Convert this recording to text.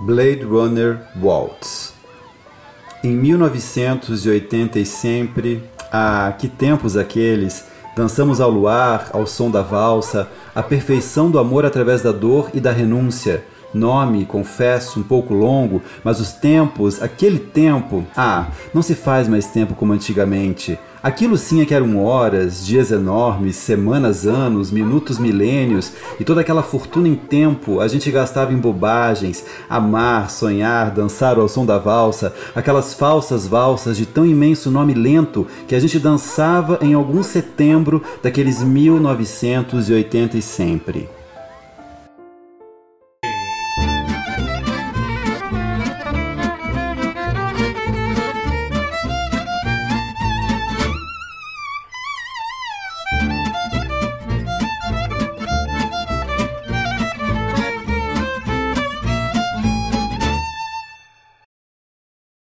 Blade Runner Waltz. Em 1980 e sempre, ah, que tempos aqueles! Dançamos ao luar, ao som da valsa, a perfeição do amor através da dor e da renúncia. Nome, confesso, um pouco longo, mas os tempos, aquele tempo, ah, não se faz mais tempo como antigamente. Aquilo sim é que eram horas, dias enormes, semanas, anos, minutos, milênios, e toda aquela fortuna em tempo a gente gastava em bobagens, amar, sonhar, dançar ao som da valsa, aquelas falsas valsas de tão imenso nome lento que a gente dançava em algum setembro daqueles 1980 e sempre.